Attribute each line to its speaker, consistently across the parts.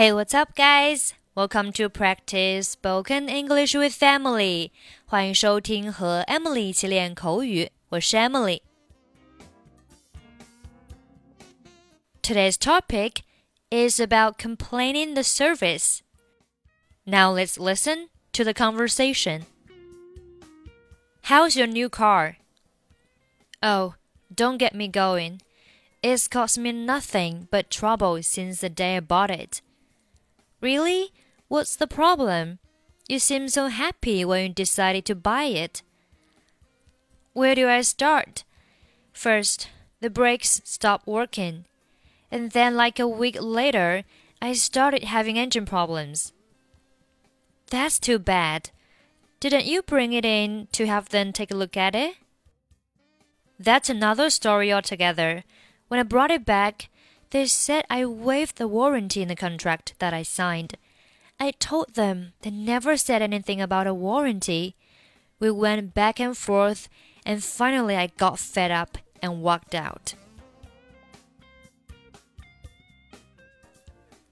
Speaker 1: Hey, what's up, guys? Welcome to practice spoken English with Emily. 欢迎收听和 Emily 一起练口语，我是 Emily。Today's topic is about complaining the service. Now let's listen to the conversation. How's your new car? Oh, don't get me going. It's cost me nothing but trouble since the day I bought it. Really? What's the problem? You seem so happy when you decided to buy it. Where do I start? First, the brakes stopped working. And then, like a week later, I started having engine problems. That's too bad. Didn't you bring it in to have them take a look at it? That's another story altogether. When I brought it back, they said I waived the warranty in the contract that I signed. I told them they never said anything about a warranty. We went back and forth, and finally I got fed up and walked out.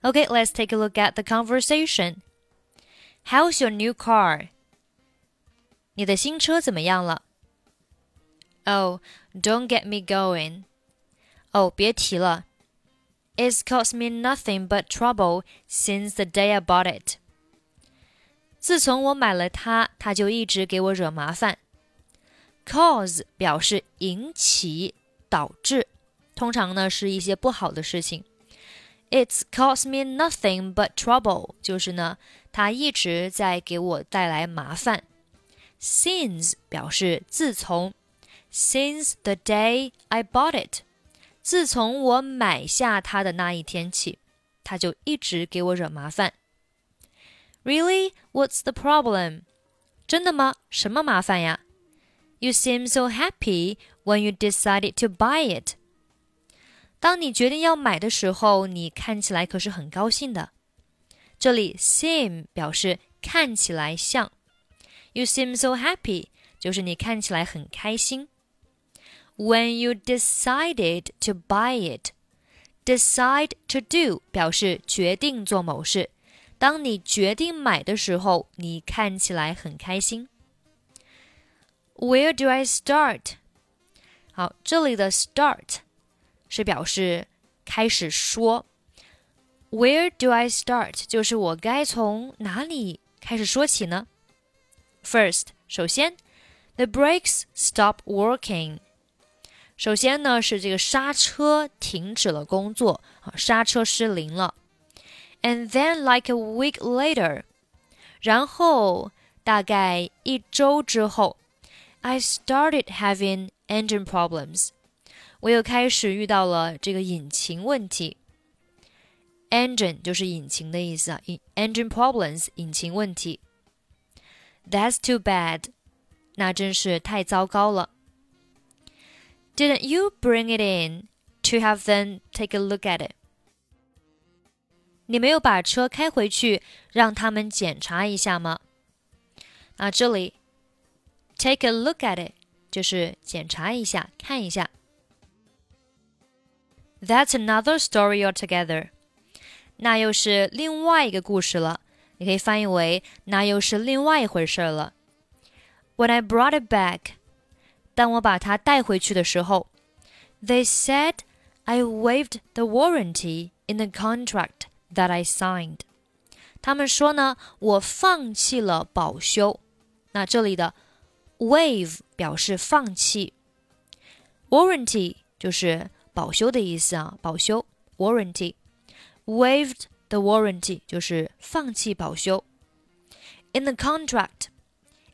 Speaker 1: Okay, let's take a look at the conversation. How's your new car? 你的新车怎么样了？Oh, don't get me going. 哦，别提了。 it's caused me nothing but trouble since the day I bought it. 自从我买了它，它就一直给我惹麻烦。Cause 表示引起、导致，通常呢是一些不好的事情。It's caused me nothing but trouble，就是呢，它一直在给我带来麻烦。Since 表示自从，Since the day I bought it。 自从我买下它的那一天起，它就一直给我惹麻烦。Really? What's the problem? 真的吗？什么麻烦呀？You seem so happy when you decided to buy it. 当你决定要买的时候，你看起来可是很高兴的。这里 seem 表示看起来像，You seem so happy 就是你看起来很开心。when you decided to buy it. Decide to do 表示决定做某事。当你决定买的时候，你看起来很开心。Where do I start？好，这里的 start 是表示开始说。Where do I start？就是我该从哪里开始说起呢？First，首先，the brakes stop working。 首先呢，是这个刹车停止了工作啊，刹车失灵了。And then, like a week later，然后大概一周之后，I started having engine problems，我又开始遇到了这个引擎问题。Engine 就是引擎的意思啊，engine problems 引擎问题。That's too bad，那真是太糟糕了。 Didn't you bring it in to have them take a look at it? 你没有把车开回去，让他们检查一下吗？啊，这里 take a look at it 就是检查一下，看一下。That's another story altogether。那又是另外一个故事了。你可以翻译为那又是另外一回事了。When I brought it back, 当我把它带回去的时候，They said I waived the warranty in the contract that I signed。他们说呢，我放弃了保修。那这里的 waive 表示放弃，warranty 就是保修的意思啊，保修 warranty。waived the warranty 就是放弃保修。In the contract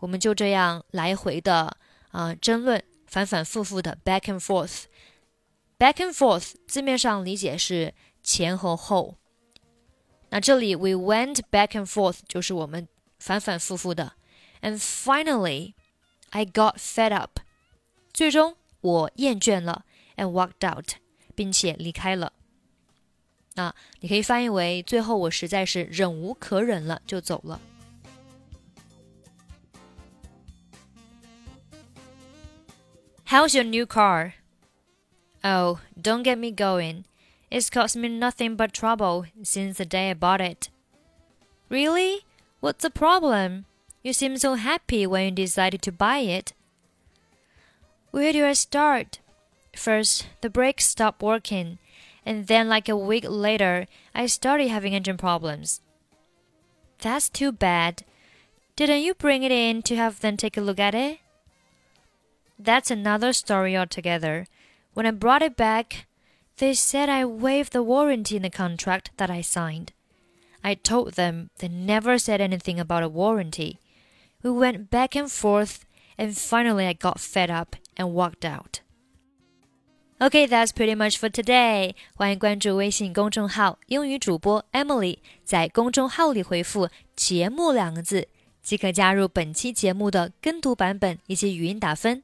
Speaker 1: 我们就这样来回的啊、呃、争论，反反复复的 back and forth。back and forth 字面上理解是前和后，那这里 we went back and forth 就是我们反反复复的。And finally, I got fed up。最终我厌倦了，and walked out，并且离开了。那你可以翻译为最后我实在是忍无可忍了，就走了。How's your new car? Oh, don't get me going. It's caused me nothing but trouble since the day I bought it. Really? What's the problem? You seem so happy when you decided to buy it. Where do I start? First, the brakes stopped working, and then, like a week later, I started having engine problems. That's too bad. Didn't you bring it in to have them take a look at it? That's another story altogether. When I brought it back, they said I waived the warranty in the contract that I signed. I told them they never said anything about a warranty. We went back and forth, and finally I got fed up and walked out. Okay, that's pretty much for today. 欢迎关注微信公众号“英语主播 Emily”，在公众号里回复“节目”两个字，即可加入本期节目的跟读版本以及语音打分。